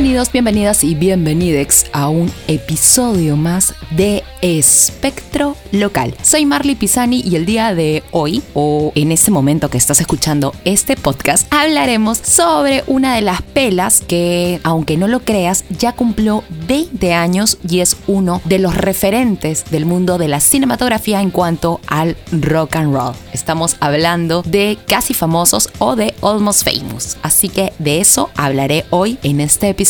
Bienvenidos, bienvenidas y bienvenidex a un episodio más de Espectro Local. Soy Marley Pisani y el día de hoy, o en este momento que estás escuchando este podcast, hablaremos sobre una de las pelas que, aunque no lo creas, ya cumplió 20 años y es uno de los referentes del mundo de la cinematografía en cuanto al rock and roll. Estamos hablando de casi famosos o de almost famous. Así que de eso hablaré hoy en este episodio.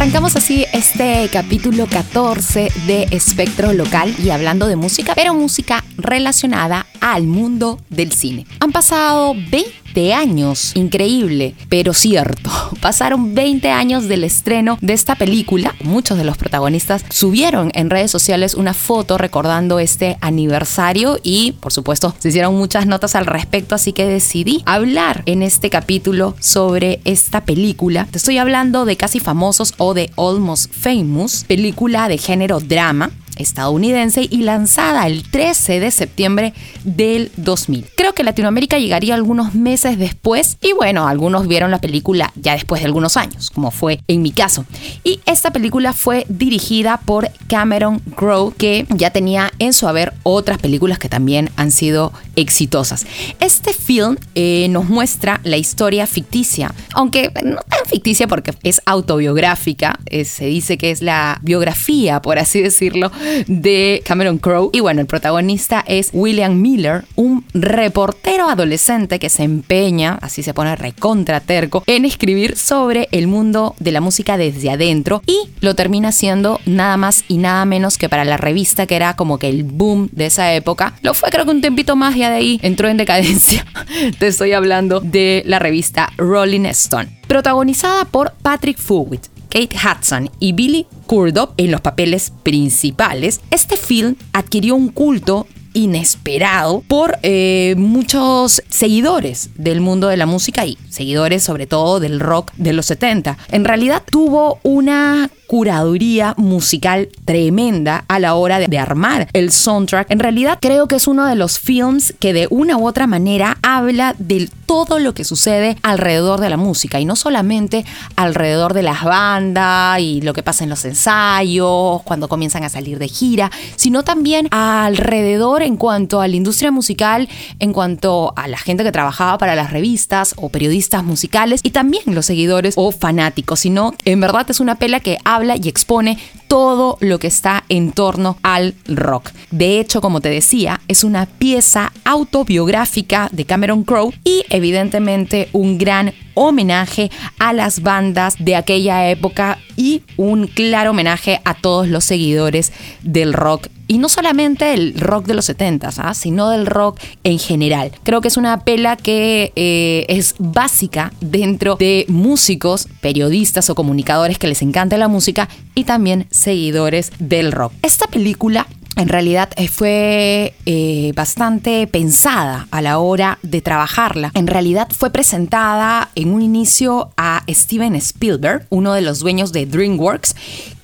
Arrancamos así este capítulo 14 de Espectro Local y hablando de música, pero música relacionada al mundo del cine. Han pasado 20 años, increíble, pero cierto. Pasaron 20 años del estreno de esta película. Muchos de los protagonistas subieron en redes sociales una foto recordando este aniversario y, por supuesto, se hicieron muchas notas al respecto, así que decidí hablar en este capítulo sobre esta película. Te estoy hablando de Casi Famosos o de Almost Famous, película de género drama estadounidense y lanzada el 13 de septiembre del 2000. Creo que Latinoamérica llegaría algunos meses después y bueno, algunos vieron la película ya después de algunos años, como fue en mi caso. Y esta película fue dirigida por Cameron Crowe, que ya tenía en su haber otras películas que también han sido exitosas. Este film eh, nos muestra la historia ficticia, aunque no tan ficticia porque es autobiográfica, eh, se dice que es la biografía, por así decirlo, de Cameron Crowe. Y bueno, el protagonista es William Miller, un reportero adolescente que se empeña, así se pone recontra terco, en escribir sobre el mundo de la música desde adentro y lo termina haciendo nada más y nada menos que para la revista que era como que el boom de esa época. Lo fue creo que un tempito más y de ahí entró en decadencia. Te estoy hablando de la revista Rolling Stone. Protagonizada por Patrick Fugit, Kate Hudson y Billy Crudup en los papeles principales, este film adquirió un culto inesperado por eh, muchos seguidores del mundo de la música y seguidores sobre todo del rock de los 70. En realidad tuvo una curaduría musical tremenda a la hora de, armar el soundtrack. En realidad creo que es uno de los films que de una u otra manera habla de todo lo que sucede alrededor de la música y no solamente alrededor de las bandas y lo que pasa en los ensayos, cuando comienzan a salir de gira, sino también alrededor en cuanto a la industria musical, en cuanto a la gente que trabajaba para las revistas o periodistas musicales y también los seguidores o fanáticos, sino en verdad es una pela que habla y expone todo lo que está en torno al rock. De hecho, como te decía, es una pieza autobiográfica de Cameron Crowe y evidentemente un gran homenaje a las bandas de aquella época y un claro homenaje a todos los seguidores del rock y no solamente el rock de los 70, ¿ah? sino del rock en general. Creo que es una pela que eh, es básica dentro de músicos, periodistas o comunicadores que les encanta la música y también seguidores del rock. Esta película en realidad eh, fue eh, bastante pensada a la hora de trabajarla. En realidad fue presentada en un inicio a Steven Spielberg, uno de los dueños de DreamWorks,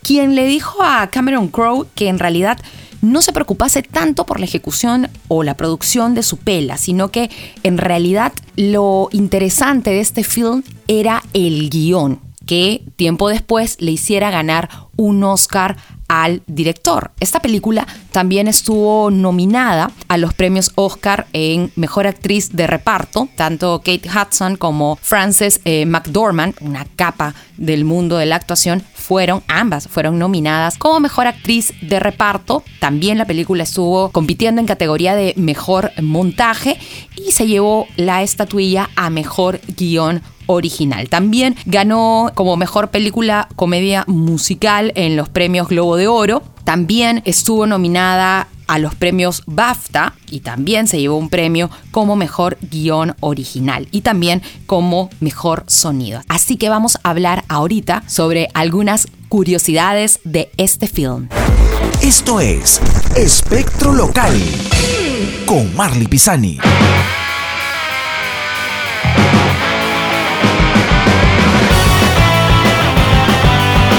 quien le dijo a Cameron Crowe que en realidad no se preocupase tanto por la ejecución o la producción de su pela, sino que en realidad lo interesante de este film era el guion, que tiempo después le hiciera ganar un Oscar al director. Esta película también estuvo nominada a los premios Oscar en Mejor Actriz de Reparto. Tanto Kate Hudson como Frances eh, McDormand, una capa del mundo de la actuación, fueron, ambas fueron nominadas como Mejor Actriz de Reparto. También la película estuvo compitiendo en categoría de Mejor Montaje y se llevó la estatuilla a Mejor Guión original. También ganó como mejor película comedia musical en los premios Globo de Oro. También estuvo nominada a los premios BAFTA y también se llevó un premio como mejor guion original y también como mejor sonido. Así que vamos a hablar ahorita sobre algunas curiosidades de este film. Esto es Espectro Local con Marley Pisani.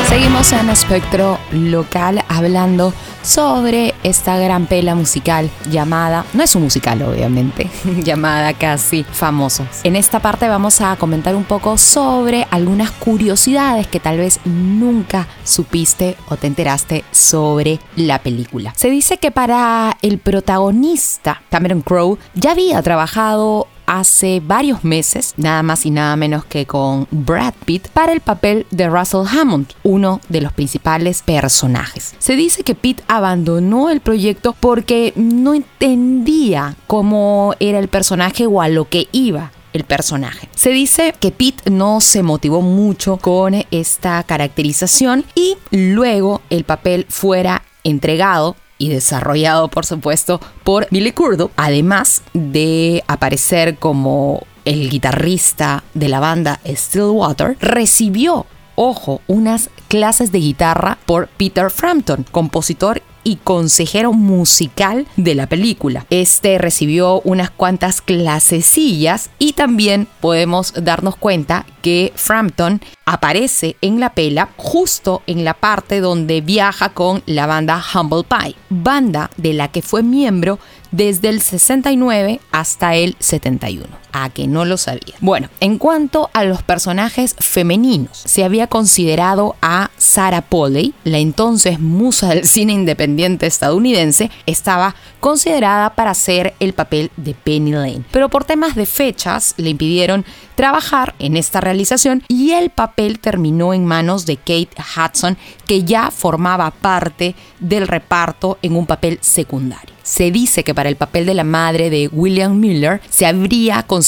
Seguimos en Espectro Local hablando sobre esta gran pela musical llamada, no es un musical obviamente, llamada casi Famosos. En esta parte vamos a comentar un poco sobre algunas curiosidades que tal vez nunca supiste o te enteraste sobre la película. Se dice que para el protagonista, Cameron Crowe, ya había trabajado hace varios meses, nada más y nada menos que con Brad Pitt, para el papel de Russell Hammond, uno de los principales personajes. Se dice que Pitt abandonó el proyecto porque no entendía cómo era el personaje o a lo que iba el personaje. Se dice que Pitt no se motivó mucho con esta caracterización y luego el papel fuera entregado y desarrollado por supuesto por Billy Curdo, además de aparecer como el guitarrista de la banda Stillwater, recibió, ojo, unas clases de guitarra por Peter Frampton, compositor y consejero musical de la película. Este recibió unas cuantas clasecillas y también podemos darnos cuenta que Frampton aparece en la pela justo en la parte donde viaja con la banda Humble Pie, banda de la que fue miembro desde el 69 hasta el 71. A que no lo sabía. Bueno, en cuanto a los personajes femeninos, se había considerado a Sarah Polley, la entonces musa del cine independiente estadounidense, estaba considerada para hacer el papel de Penny Lane. Pero por temas de fechas le impidieron trabajar en esta realización y el papel terminó en manos de Kate Hudson, que ya formaba parte del reparto en un papel secundario. Se dice que para el papel de la madre de William Miller se habría considerado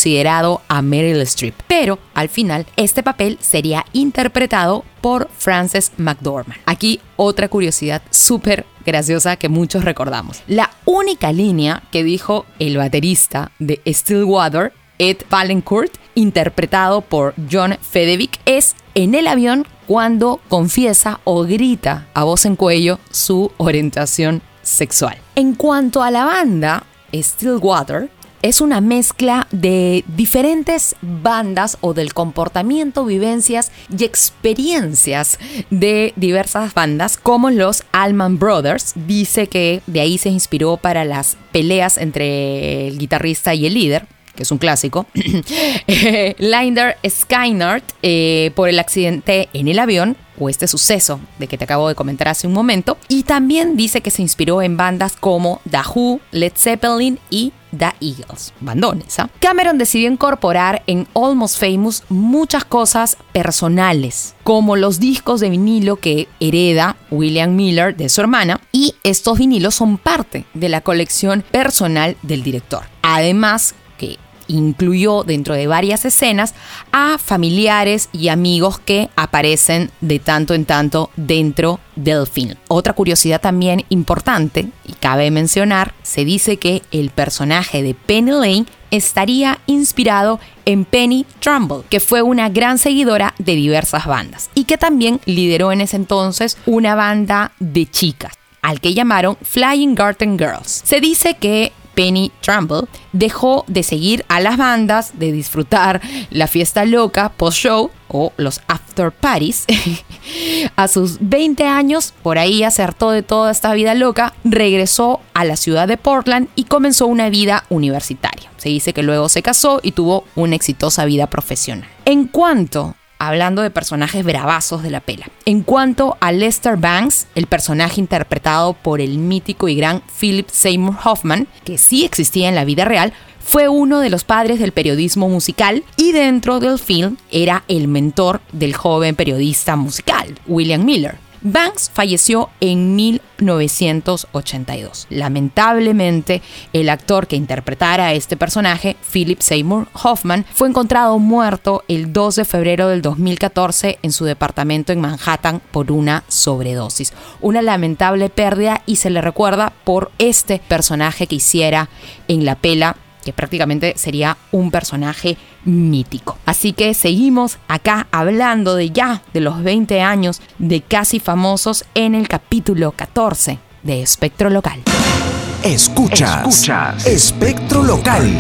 a Meryl Streep, pero al final este papel sería interpretado por Frances McDormand. Aquí otra curiosidad súper graciosa que muchos recordamos. La única línea que dijo el baterista de Stillwater Ed Valencourt, interpretado por John Fedevick, es en el avión cuando confiesa o grita a voz en cuello su orientación sexual. En cuanto a la banda, Stillwater es una mezcla de diferentes bandas o del comportamiento, vivencias y experiencias de diversas bandas como los Allman Brothers. Dice que de ahí se inspiró para las peleas entre el guitarrista y el líder que es un clásico, Linder Skynard, eh, por el accidente en el avión, o este suceso de que te acabo de comentar hace un momento, y también dice que se inspiró en bandas como The Who, Led Zeppelin y The Eagles, bandones. ¿ah? Cameron decidió incorporar en Almost Famous muchas cosas personales, como los discos de vinilo que hereda William Miller de su hermana, y estos vinilos son parte de la colección personal del director. Además, incluyó dentro de varias escenas a familiares y amigos que aparecen de tanto en tanto dentro del film. Otra curiosidad también importante, y cabe mencionar, se dice que el personaje de Penny Lane estaría inspirado en Penny Trumbull, que fue una gran seguidora de diversas bandas y que también lideró en ese entonces una banda de chicas al que llamaron Flying Garden Girls. Se dice que Penny Trumbull, dejó de seguir a las bandas, de disfrutar la fiesta loca post-show o los after parties. a sus 20 años, por ahí acertó de toda esta vida loca, regresó a la ciudad de Portland y comenzó una vida universitaria. Se dice que luego se casó y tuvo una exitosa vida profesional. En cuanto hablando de personajes bravazos de la pela. En cuanto a Lester Banks, el personaje interpretado por el mítico y gran Philip Seymour Hoffman, que sí existía en la vida real, fue uno de los padres del periodismo musical y dentro del film era el mentor del joven periodista musical, William Miller. Banks falleció en 1982. Lamentablemente, el actor que interpretara a este personaje, Philip Seymour Hoffman, fue encontrado muerto el 2 de febrero del 2014 en su departamento en Manhattan por una sobredosis. Una lamentable pérdida y se le recuerda por este personaje que hiciera en la pela que prácticamente sería un personaje mítico. Así que seguimos acá hablando de ya de los 20 años de casi famosos en el capítulo 14 de Espectro Local. Escuchas, Escuchas. Espectro Local.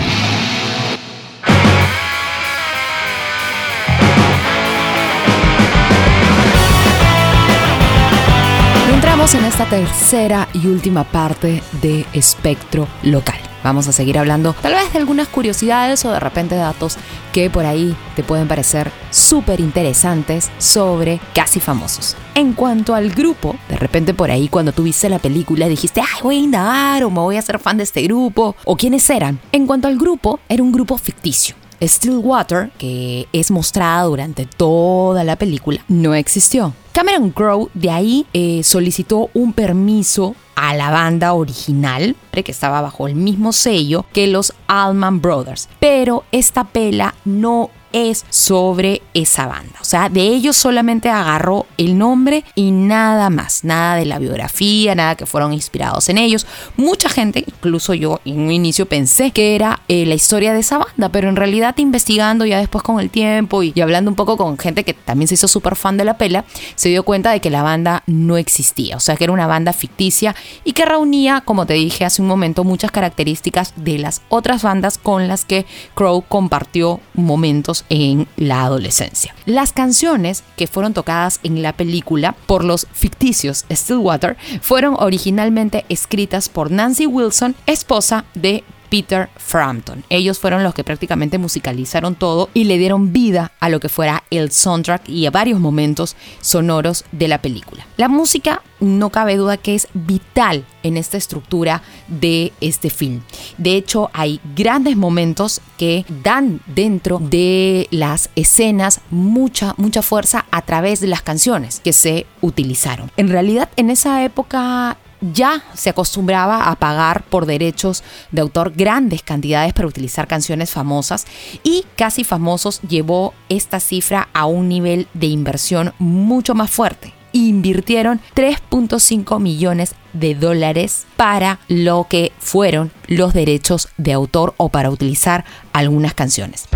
Entramos en esta tercera y última parte de Espectro Local. Vamos a seguir hablando tal vez de algunas curiosidades o de repente datos que por ahí te pueden parecer súper interesantes sobre casi famosos. En cuanto al grupo, de repente por ahí cuando tuviste la película dijiste, ay, voy a indagar o me voy a ser fan de este grupo o quiénes eran. En cuanto al grupo, era un grupo ficticio. Stillwater, que es mostrada durante toda la película, no existió. Cameron Crowe de ahí eh, solicitó un permiso a la banda original, que estaba bajo el mismo sello que los Allman Brothers. Pero esta pela no es sobre esa banda. O sea, de ellos solamente agarró el nombre y nada más, nada de la biografía, nada que fueron inspirados en ellos. Mucha gente, incluso yo en un inicio pensé que era eh, la historia de esa banda, pero en realidad investigando ya después con el tiempo y, y hablando un poco con gente que también se hizo súper fan de la pela, se dio cuenta de que la banda no existía, o sea que era una banda ficticia y que reunía, como te dije hace un momento, muchas características de las otras bandas con las que Crow compartió momentos en la adolescencia. Las canciones que fueron tocadas en la película por los ficticios Stillwater fueron originalmente escritas por Nancy Wilson, esposa de Peter Frampton. Ellos fueron los que prácticamente musicalizaron todo y le dieron vida a lo que fuera el soundtrack y a varios momentos sonoros de la película. La música no cabe duda que es vital en esta estructura de este film. De hecho, hay grandes momentos que dan dentro de las escenas mucha, mucha fuerza a través de las canciones que se utilizaron. En realidad, en esa época ya se acostumbraba a pagar por derechos de autor grandes cantidades para utilizar canciones famosas y Casi Famosos llevó esta cifra a un nivel de inversión mucho más fuerte. Invirtieron 3.5 millones de dólares para lo que fueron los derechos de autor o para utilizar algunas canciones.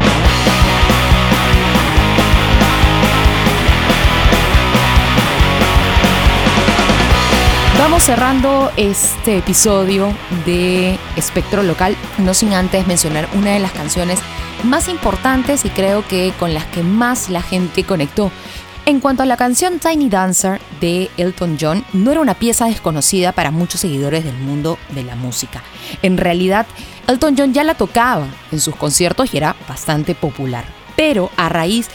Vamos cerrando este episodio de Espectro Local, no sin antes mencionar una de las canciones más importantes y creo que con las que más la gente conectó. En cuanto a la canción Tiny Dancer de Elton John, no era una pieza desconocida para muchos seguidores del mundo de la música. En realidad, Elton John ya la tocaba en sus conciertos y era bastante popular pero a raíz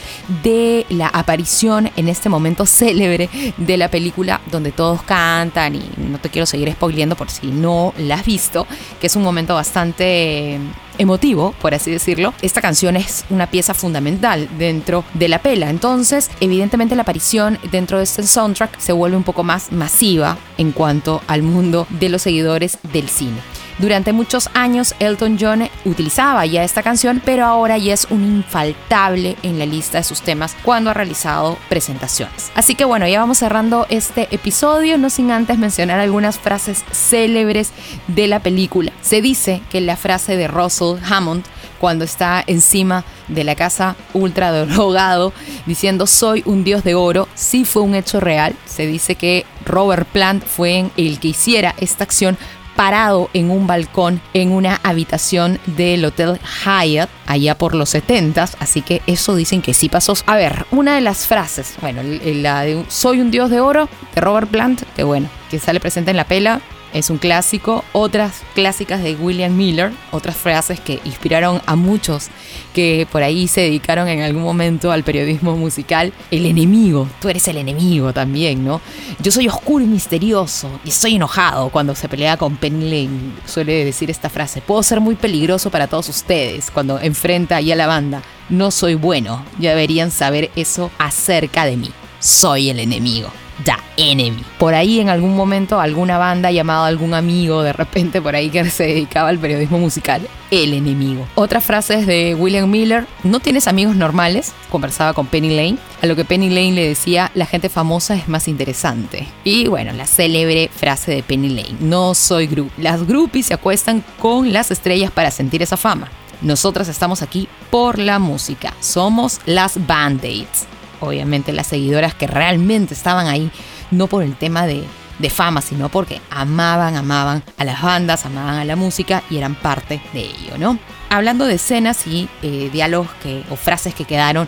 de la aparición en este momento célebre de la película donde todos cantan y no te quiero seguir spoileando por si no la has visto, que es un momento bastante emotivo, por así decirlo, esta canción es una pieza fundamental dentro de la pela. Entonces, evidentemente la aparición dentro de este soundtrack se vuelve un poco más masiva en cuanto al mundo de los seguidores del cine. Durante muchos años Elton John utilizaba ya esta canción, pero ahora ya es un infaltable en la lista de sus temas cuando ha realizado presentaciones. Así que bueno, ya vamos cerrando este episodio, no sin antes mencionar algunas frases célebres de la película. Se dice que la frase de Russell Hammond cuando está encima de la casa ultra drogado diciendo soy un dios de oro, sí fue un hecho real. Se dice que Robert Plant fue el que hiciera esta acción parado en un balcón en una habitación del Hotel Hyatt allá por los 70 así que eso dicen que sí pasó. A ver, una de las frases, bueno, la de Soy un dios de oro de Robert Plant, que bueno, que sale presente en la pela, es un clásico. Otras clásicas de William Miller, otras frases que inspiraron a muchos que por ahí se dedicaron en algún momento al periodismo musical. El enemigo, tú eres el enemigo también, ¿no? Yo soy oscuro y misterioso y estoy enojado cuando se pelea con Penny Lane. Suele decir esta frase. Puedo ser muy peligroso para todos ustedes cuando enfrenta ahí a la banda. No soy bueno. Ya deberían saber eso acerca de mí. Soy el enemigo. The Enemy. Por ahí en algún momento alguna banda llamada algún amigo de repente por ahí que se dedicaba al periodismo musical, el enemigo. Otras frases de William Miller, no tienes amigos normales, conversaba con Penny Lane, a lo que Penny Lane le decía, la gente famosa es más interesante. Y bueno, la célebre frase de Penny Lane, no soy group. Las groupies se acuestan con las estrellas para sentir esa fama. Nosotras estamos aquí por la música, somos las band-aids obviamente las seguidoras que realmente estaban ahí, no por el tema de, fama, sino porque amaban, amaban a las bandas, amaban a la música y eran parte de ello, ¿no? Hablando de escenas y eh, diálogos que, o frases que quedaron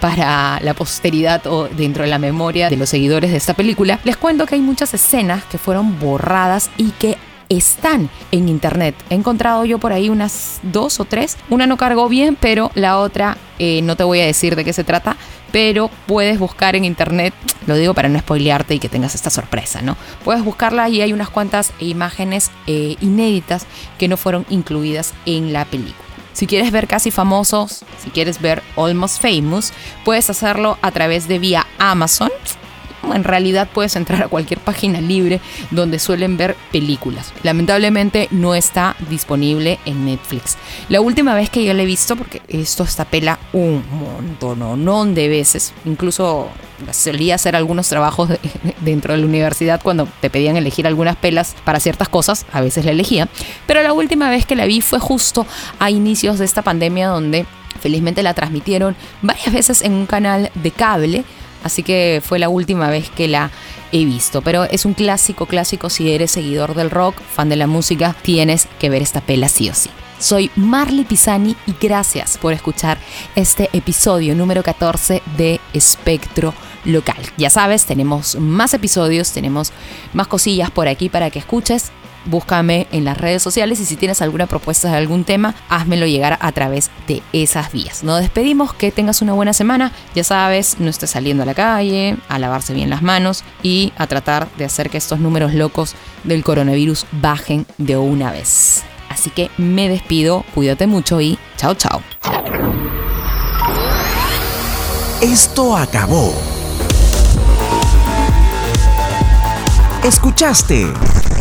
para la posteridad o dentro de la memoria de los seguidores de esta película, les cuento que hay muchas escenas que fueron borradas y que están en internet. He encontrado yo por ahí unas dos o tres. Una no cargó bien, pero la otra eh, no te voy a decir de qué se trata, pero puedes buscar en internet, lo digo para no spoilearte y que tengas esta sorpresa, ¿no? Puedes buscarla y hay unas cuantas imágenes eh, inéditas que no fueron incluidas en la película. Si quieres ver casi famosos, si quieres ver Almost Famous, puedes hacerlo a través de vía Amazon en realidad puedes entrar a cualquier página libre donde suelen ver películas. Lamentablemente no está disponible en Netflix. La última vez que yo la he visto, porque esto está pela un montón de veces, incluso solía hacer algunos trabajos dentro de la universidad cuando te pedían elegir algunas pelas para ciertas cosas, a veces la elegía, pero la última vez que la vi fue justo a inicios de esta pandemia donde felizmente la transmitieron varias veces en un canal de cable Así que fue la última vez que la he visto. Pero es un clásico, clásico. Si eres seguidor del rock, fan de la música, tienes que ver esta pela sí o sí. Soy Marley Pisani y gracias por escuchar este episodio número 14 de Espectro Local. Ya sabes, tenemos más episodios, tenemos más cosillas por aquí para que escuches búscame en las redes sociales y si tienes alguna propuesta de algún tema, házmelo llegar a través de esas vías. Nos despedimos, que tengas una buena semana, ya sabes, no estés saliendo a la calle, a lavarse bien las manos y a tratar de hacer que estos números locos del coronavirus bajen de una vez. Así que me despido, cuídate mucho y chao chao. Esto acabó. Escuchaste